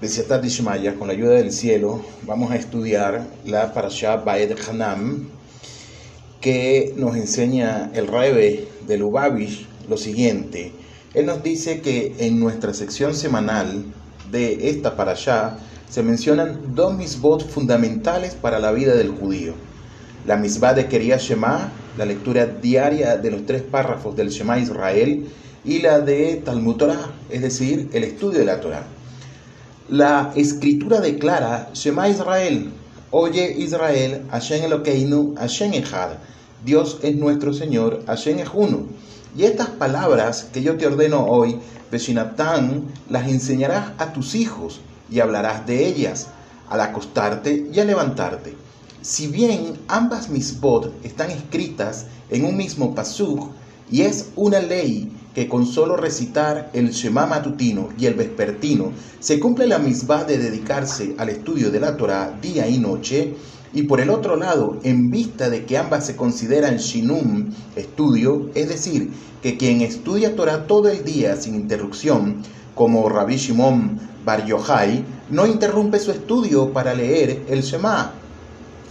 Besiatat Ishmaya, con la ayuda del cielo, vamos a estudiar la Parashá Baed Hanam, que nos enseña el Rebe de Lubavitch lo siguiente. Él nos dice que en nuestra sección semanal de esta Parashá se mencionan dos misbot fundamentales para la vida del judío. La misbah de Keria Shema, la lectura diaria de los tres párrafos del Shema Israel, y la de Talmud Torah, es decir, el estudio de la Torah. La escritura declara, Shema Israel, oye Israel, Hashem Elokeinu, Hashem Echad, Dios es nuestro Señor, Hashem es uno. Y estas palabras que yo te ordeno hoy, Beshinatán, las enseñarás a tus hijos y hablarás de ellas al acostarte y al levantarte. Si bien ambas misbot están escritas en un mismo pasuk y es una ley que con solo recitar el Shema matutino y el vespertino se cumple la misma de dedicarse al estudio de la Torah día y noche, y por el otro lado, en vista de que ambas se consideran shinum, estudio, es decir, que quien estudia Torah todo el día sin interrupción, como Rabbi Shimon Bar Yochai, no interrumpe su estudio para leer el Shema.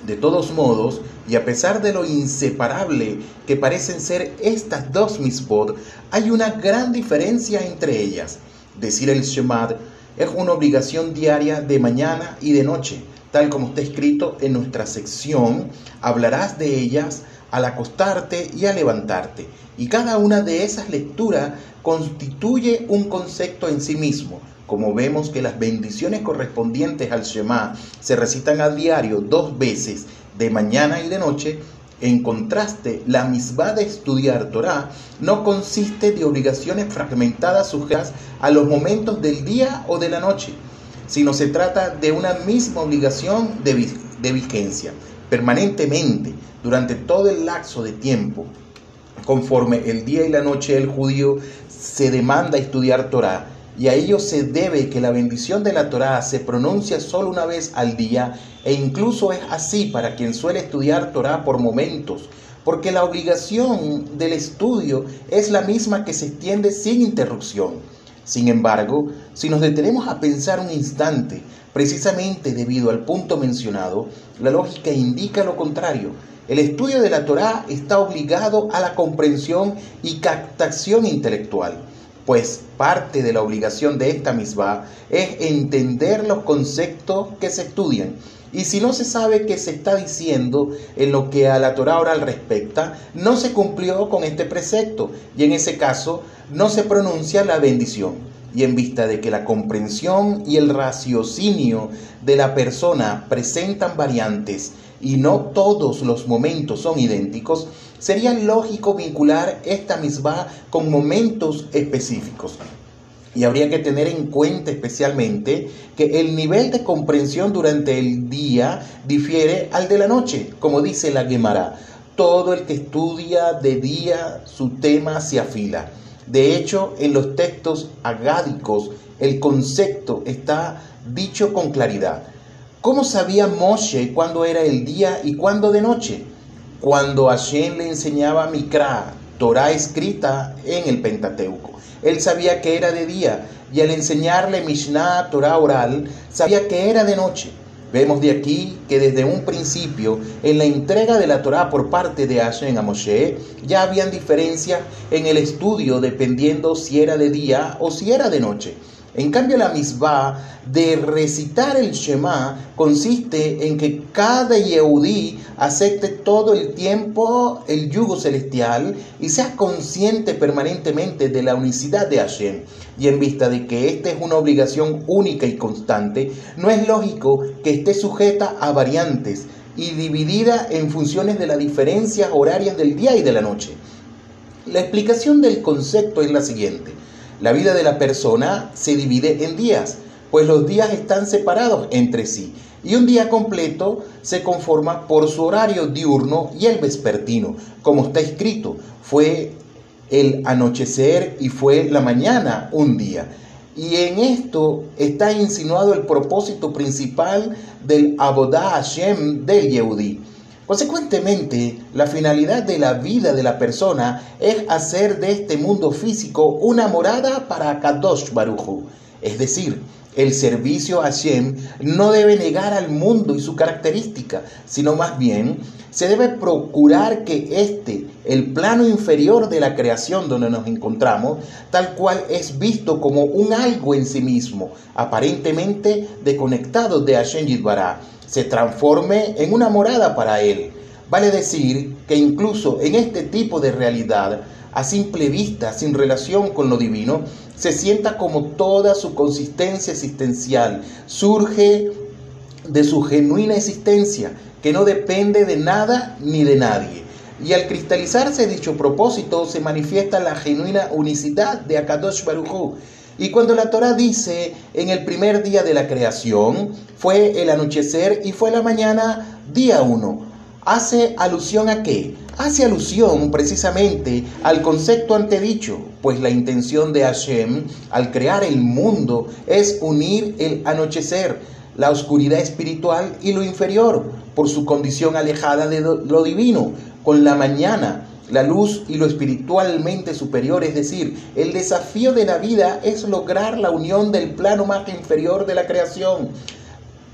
De todos modos, y a pesar de lo inseparable que parecen ser estas dos mispod, hay una gran diferencia entre ellas. Decir el Shemad es una obligación diaria de mañana y de noche, tal como está escrito en nuestra sección, hablarás de ellas al acostarte y al levantarte. Y cada una de esas lecturas constituye un concepto en sí mismo. Como vemos que las bendiciones correspondientes al Shema se recitan a diario dos veces, de mañana y de noche, en contraste, la misma de estudiar Torah no consiste de obligaciones fragmentadas sujetas a los momentos del día o de la noche, sino se trata de una misma obligación de, de vigencia, permanentemente, durante todo el lapso de tiempo. Conforme el día y la noche del judío se demanda estudiar Torah, y a ello se debe que la bendición de la Torá se pronuncia solo una vez al día e incluso es así para quien suele estudiar Torá por momentos, porque la obligación del estudio es la misma que se extiende sin interrupción. Sin embargo, si nos detenemos a pensar un instante, precisamente debido al punto mencionado, la lógica indica lo contrario. El estudio de la Torá está obligado a la comprensión y captación intelectual pues parte de la obligación de esta misma es entender los conceptos que se estudian. Y si no se sabe qué se está diciendo en lo que a la Torah oral respecta, no se cumplió con este precepto y en ese caso no se pronuncia la bendición. Y en vista de que la comprensión y el raciocinio de la persona presentan variantes y no todos los momentos son idénticos, sería lógico vincular esta misma con momentos específicos. Y habría que tener en cuenta especialmente que el nivel de comprensión durante el día difiere al de la noche, como dice la Gemara. Todo el que estudia de día su tema se afila. De hecho, en los textos agádicos el concepto está dicho con claridad. ¿Cómo sabía Moshe cuándo era el día y cuándo de noche? Cuando Hashem le enseñaba Mikra, Torah escrita en el Pentateuco. Él sabía que era de día y al enseñarle Mishnah, Torah oral, sabía que era de noche. Vemos de aquí que desde un principio, en la entrega de la Torah por parte de Hashem a Moshe, ya habían diferencias en el estudio dependiendo si era de día o si era de noche. En cambio, la misma de recitar el Shema consiste en que cada Yehudí acepte todo el tiempo el yugo celestial y sea consciente permanentemente de la unicidad de Hashem. Y en vista de que esta es una obligación única y constante, no es lógico que esté sujeta a variantes y dividida en funciones de las diferencias horarias del día y de la noche. La explicación del concepto es la siguiente. La vida de la persona se divide en días, pues los días están separados entre sí y un día completo se conforma por su horario diurno y el vespertino, como está escrito, fue el anochecer y fue la mañana un día. Y en esto está insinuado el propósito principal del Abodá Hashem del Yehudi. Consecuentemente, la finalidad de la vida de la persona es hacer de este mundo físico una morada para Kadosh Baruchu. Es decir, el servicio a Hashem no debe negar al mundo y su característica, sino más bien se debe procurar que este, el plano inferior de la creación donde nos encontramos, tal cual es visto como un algo en sí mismo, aparentemente desconectado de Hashem Yitbará, se transforme en una morada para él. Vale decir que incluso en este tipo de realidad, a simple vista, sin relación con lo divino, se sienta como toda su consistencia existencial, surge de su genuina existencia, que no depende de nada ni de nadie. Y al cristalizarse dicho propósito, se manifiesta la genuina unicidad de Akadosh Baruj Y cuando la Torah dice en el primer día de la creación, fue el anochecer y fue la mañana, día uno, hace alusión a qué? Hace alusión precisamente al concepto antedicho, pues la intención de Hashem al crear el mundo es unir el anochecer, la oscuridad espiritual y lo inferior, por su condición alejada de lo divino, con la mañana, la luz y lo espiritualmente superior, es decir, el desafío de la vida es lograr la unión del plano más inferior de la creación,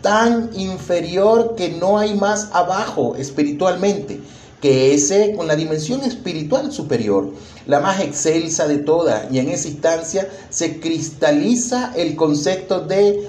tan inferior que no hay más abajo espiritualmente que ese con la dimensión espiritual superior, la más excelsa de todas, y en esa instancia se cristaliza el concepto de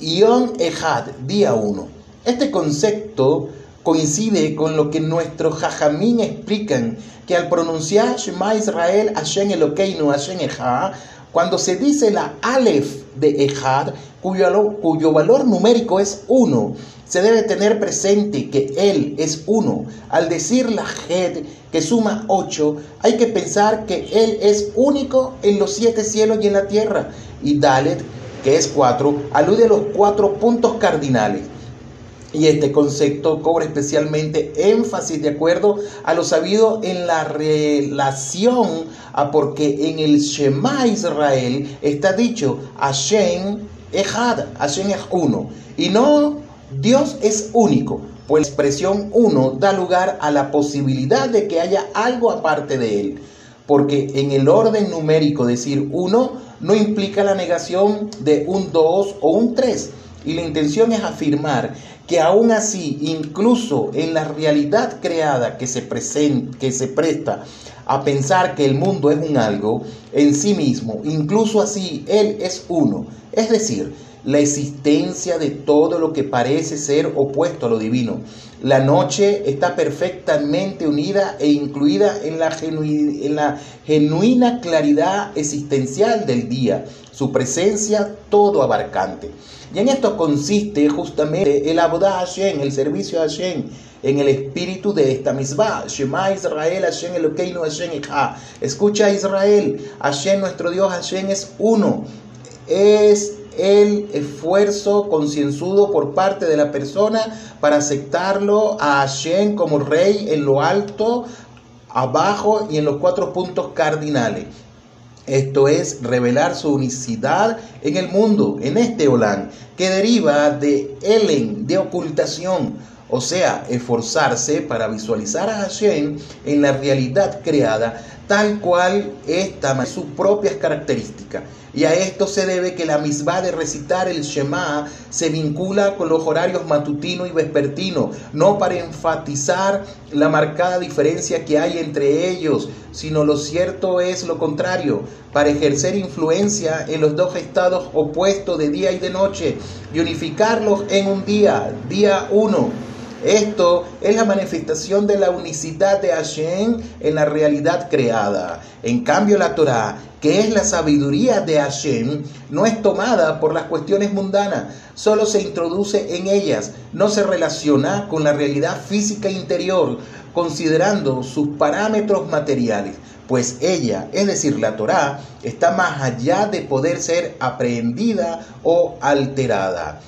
Ion Ejad, día 1. Este concepto coincide con lo que nuestros jajamín explican, que al pronunciar Shema Israel, Hashem Elokeinu, Hashem Ejad, cuando se dice la Aleph de Ejad, cuyo, cuyo valor numérico es 1, se debe tener presente que Él es uno. Al decir la Hed, que suma 8, hay que pensar que Él es único en los siete cielos y en la tierra. Y Dalet, que es 4, alude a los cuatro puntos cardinales. Y este concepto cobra especialmente énfasis de acuerdo a lo sabido en la relación a porque en el Shema Israel está dicho Hashem Echad, Hashem es uno. Y no Dios es único, pues la expresión uno da lugar a la posibilidad de que haya algo aparte de él. Porque en el orden numérico decir uno no implica la negación de un dos o un tres. Y la intención es afirmar que aún así, incluso en la realidad creada que se, que se presta a pensar que el mundo es un algo en sí mismo, incluso así, Él es uno. Es decir, la existencia de todo lo que parece ser opuesto a lo divino. La noche está perfectamente unida e incluida en la, en la genuina claridad existencial del día, su presencia todo abarcante. Y en esto consiste justamente el Abodá Hashem, el servicio a Hashem, en el espíritu de esta misma. Shema Israel, Hashem Elokeinu, Hashem Escucha Israel, Hashem nuestro Dios, Hashem es uno. Es el esfuerzo concienzudo por parte de la persona para aceptarlo a Hashem como rey en lo alto, abajo y en los cuatro puntos cardinales. Esto es revelar su unicidad en el mundo, en este Olán, que deriva de Elen, de ocultación, o sea, esforzarse para visualizar a Hashem en la realidad creada, tal cual esta sus propias características. Y a esto se debe que la misma de recitar el Shema se vincula con los horarios matutino y vespertino, no para enfatizar la marcada diferencia que hay entre ellos, sino lo cierto es lo contrario, para ejercer influencia en los dos estados opuestos de día y de noche y unificarlos en un día, día uno esto es la manifestación de la unicidad de Hashem en la realidad creada. En cambio, la Torah, que es la sabiduría de Hashem, no es tomada por las cuestiones mundanas, solo se introduce en ellas, no se relaciona con la realidad física interior, considerando sus parámetros materiales pues ella, es decir, la Torá, está más allá de poder ser aprehendida o alterada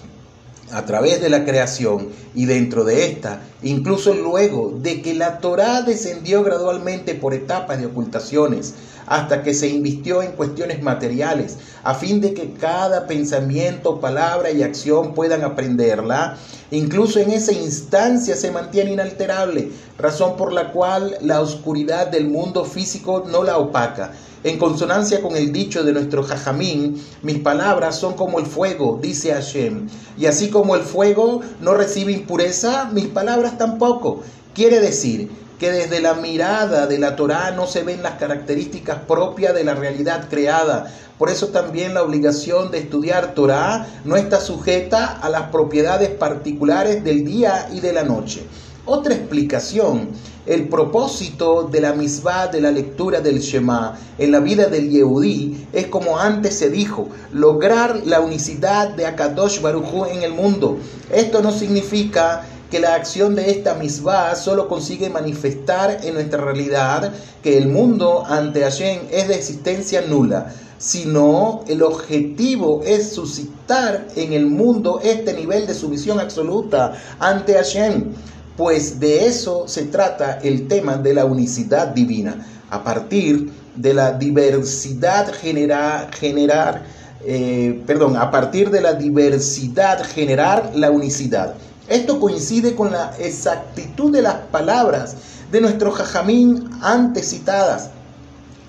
a través de la creación y dentro de esta, incluso luego de que la Torá descendió gradualmente por etapas de ocultaciones hasta que se invistió en cuestiones materiales, a fin de que cada pensamiento, palabra y acción puedan aprenderla, incluso en esa instancia se mantiene inalterable, razón por la cual la oscuridad del mundo físico no la opaca En consonancia con el dicho de nuestro Jajamín, mis palabras son como el fuego, dice Hashem. Y así como el fuego no recibe impureza, mis palabras tampoco. Quiere decir que desde la mirada de la Torá no se ven las características propias de la realidad creada. Por eso también la obligación de estudiar Torá no está sujeta a las propiedades particulares del día y de la noche. Otra explicación, el propósito de la misma de la lectura del Shema en la vida del Yehudí es como antes se dijo, lograr la unicidad de Akadosh Baruj en el mundo. Esto no significa que la acción de esta misma solo consigue manifestar en nuestra realidad que el mundo ante Hashem es de existencia nula, sino el objetivo es suscitar en el mundo este nivel de sumisión absoluta ante Hashem, pues de eso se trata el tema de la unicidad divina, a partir de la diversidad generar, eh, perdón, a partir de la diversidad generar la unicidad. Esto coincide con la exactitud de las palabras de nuestro Jajamín antes citadas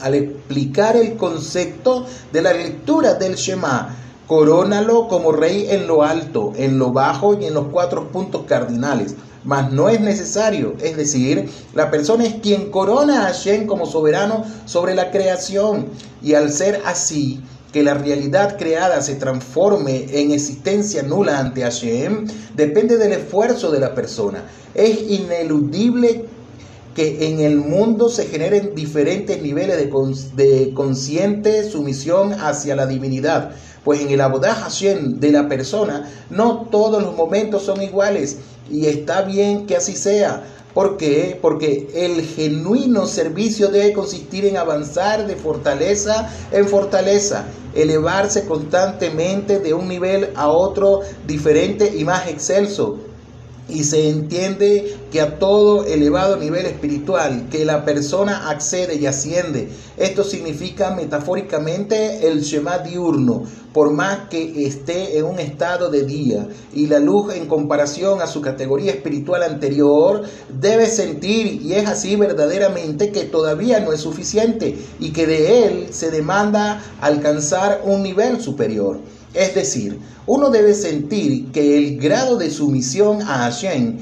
al explicar el concepto de la lectura del Shema. Corónalo como rey en lo alto, en lo bajo y en los cuatro puntos cardinales. Mas no es necesario, es decir, la persona es quien corona a Hashem como soberano sobre la creación. Y al ser así, que la realidad creada se transforme en existencia nula ante Hashem depende del esfuerzo de la persona. Es ineludible que en el mundo se generen diferentes niveles de, consciente sumisión hacia la divinidad. Pues en el Abodá Hashem de la persona no todos los momentos son iguales y está bien que así sea ¿Por qué? Porque el genuino servicio debe consistir en avanzar de fortaleza en fortaleza, elevarse constantemente de un nivel a otro diferente y más excelso, y se entiende que a todo elevado nivel espiritual que la persona accede y asciende, esto significa metafóricamente el Shema diurno, por más que esté en un estado de día y la luz en comparación a su categoría espiritual anterior, debe sentir, y es así verdaderamente, que todavía no es suficiente y que de él se demanda alcanzar un nivel superior. Es decir, uno debe sentir que el grado de sumisión a Hashem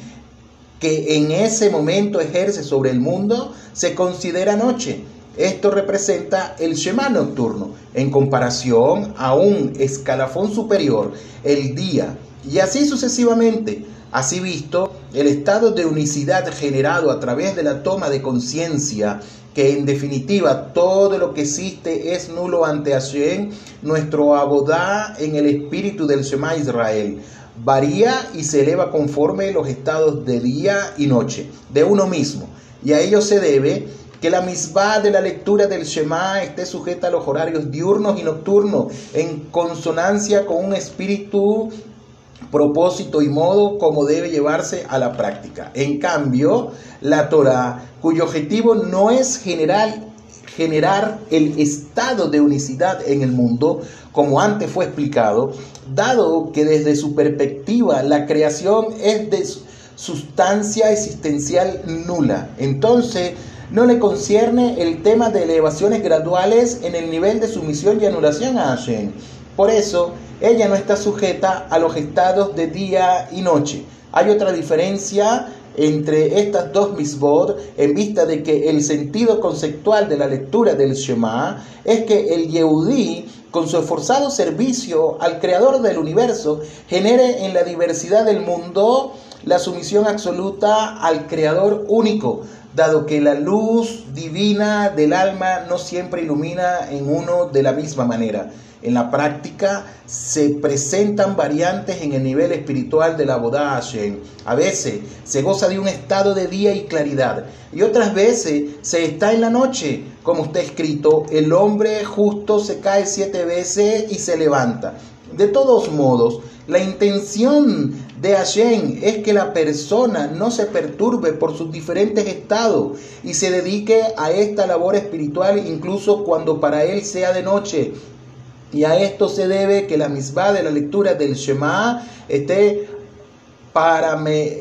que en ese momento ejerce sobre el mundo se considera noche. Esto representa el Shema nocturno en comparación a un escalafón superior, el día, y así sucesivamente. Así visto, el estado de unicidad generado a través de la toma de conciencia que en definitiva todo lo que existe es nulo ante Hashem, nuestro abodá en el espíritu del Shema Israel. Varía y se eleva conforme los estados de día y noche de uno mismo. Y a ello se debe que la misma de la lectura del Shema esté sujeta a los horarios diurnos y nocturnos, en consonancia con un espíritu propósito y modo como debe llevarse a la práctica. En cambio, la Torah, cuyo objetivo no es general, generar el estado de unicidad en el mundo, como antes fue explicado, dado que desde su perspectiva la creación es de sustancia existencial nula. Entonces, no le concierne el tema de elevaciones graduales en el nivel de sumisión y anulación a Hashem. Por eso, ella no está sujeta a los estados de día y noche. Hay otra diferencia entre estas dos misbod en vista de que el sentido conceptual de la lectura del Shema es que el Yehudí, con su esforzado servicio al creador del universo, genere en la diversidad del mundo la sumisión absoluta al creador único, dado que la luz divina del alma no siempre ilumina en uno de la misma manera. En la práctica se presentan variantes en el nivel espiritual de la Bodá A veces se goza de un estado de día y claridad y otras veces se está en la noche, como está escrito, el hombre justo se cae siete veces y se levanta. De todos modos, la intención de Hashem es que la persona no se perturbe por sus diferentes estados y se dedique a esta labor espiritual incluso cuando para él sea de noche. Y a esto se debe que la misma de la lectura del Shema esté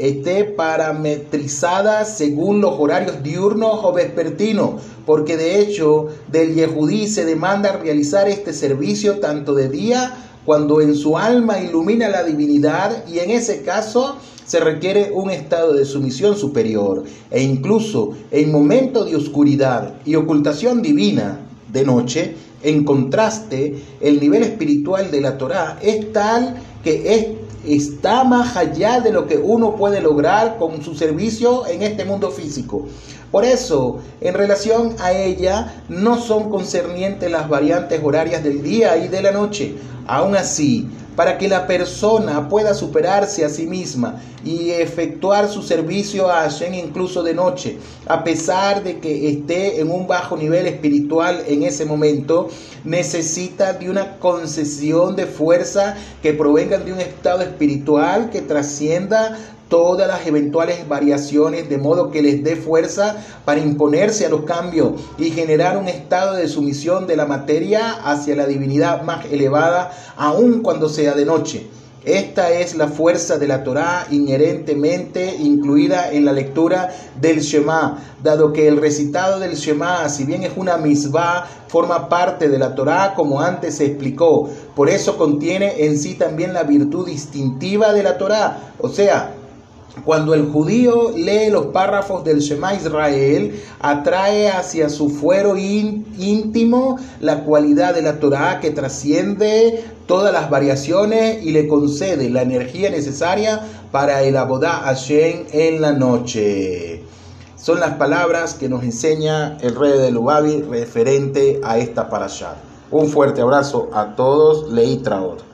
esté parametrizada según los horarios diurnos o vespertinos, porque de hecho del Yehudí se demanda realizar este servicio tanto de día cuando en su alma ilumina la divinidad y en ese caso se requiere un estado de sumisión superior e incluso en momentos de oscuridad y ocultación divina de noche, en contraste, el nivel espiritual de la Torá es tal que es, está más allá de lo que uno puede lograr con su servicio en este mundo físico. Por eso, en relación a ella, no son concernientes las variantes horarias del día y de la noche. Aún así, para que la persona pueda superarse a sí misma y efectuar su servicio a Hashem incluso de noche, a pesar de que esté en un bajo nivel espiritual en ese momento, necesita de una concesión de fuerza que provenga de un estado espiritual que trascienda todas las eventuales variaciones de modo que les dé fuerza para imponerse a los cambios y generar un estado de sumisión de la materia hacia la divinidad más elevada, aun cuando sea de noche. Esta es la fuerza de la Torá inherentemente incluida en la lectura del Shema, dado que el recitado del Shema, si bien es una misbah, forma parte de la Torá como antes se explicó. Por eso contiene en sí también la virtud distintiva de la Torá, o sea, cuando el judío lee los párrafos del Shema Israel, atrae hacia su fuero íntimo la cualidad de la Torah que trasciende todas las variaciones y le concede la energía necesaria para el Abodá Hashem en la noche. Son las palabras que nos enseña el rey de Lubavi referente a esta parasha. Un fuerte abrazo a todos. Leí Traor.